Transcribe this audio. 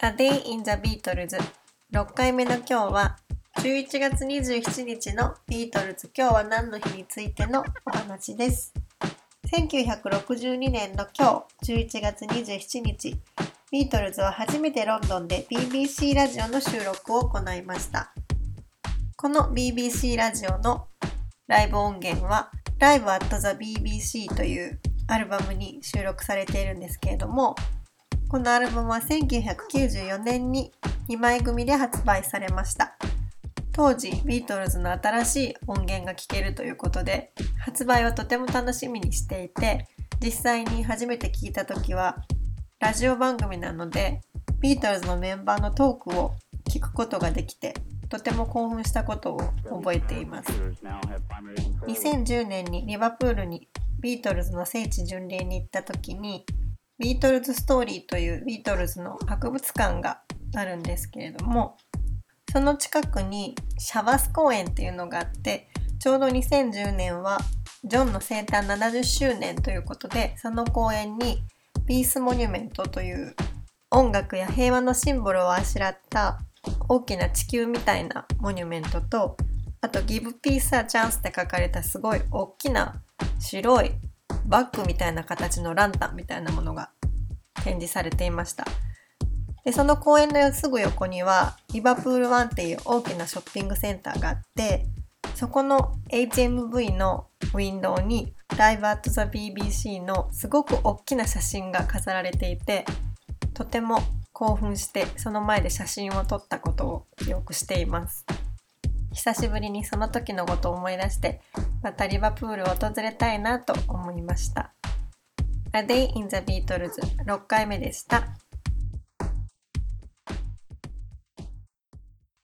A Day in the Beatles 6回目の今日は11月27日のビートルズ。今日は何の日についてのお話です。1962年の今日11月27日。ビートルズは初めてロンドンで BBC ラジオの収録を行いました。この BBC ラジオのライブ音源は Live at the BBC というアルバムに収録されているんですけれどもこのアルバムは1994年に2枚組で発売されました。当時、ビートルズの新しい音源が聴けるということで、発売をとても楽しみにしていて、実際に初めて聞いた時は、ラジオ番組なので、ビートルズのメンバーのトークを聞くことができて、とても興奮したことを覚えています。2010年にリバプールにビートルズの聖地巡礼に行った時に、ビートルズストーリーというビートルズの博物館があるんですけれどもその近くにシャバス公園っていうのがあってちょうど2010年はジョンの生誕70周年ということでその公園にピースモニュメントという音楽や平和のシンボルをあしらった大きな地球みたいなモニュメントとあと Give Peace a Chance って書かれたすごい大きな白いバッグみたいな形のランタンみたいなものが展示されていました。で、その公園のすぐ横には、リバプールワンっていう大きなショッピングセンターがあって、そこの HMV のウィンドウに Live at the BBC のすごく大きな写真が飾られていて、とても興奮してその前で写真を撮ったことを記憶しています。久しぶりにその時のことを思い出してまたリバプールを訪れたいなと思いました。A Day in the Beatles 6回目でした。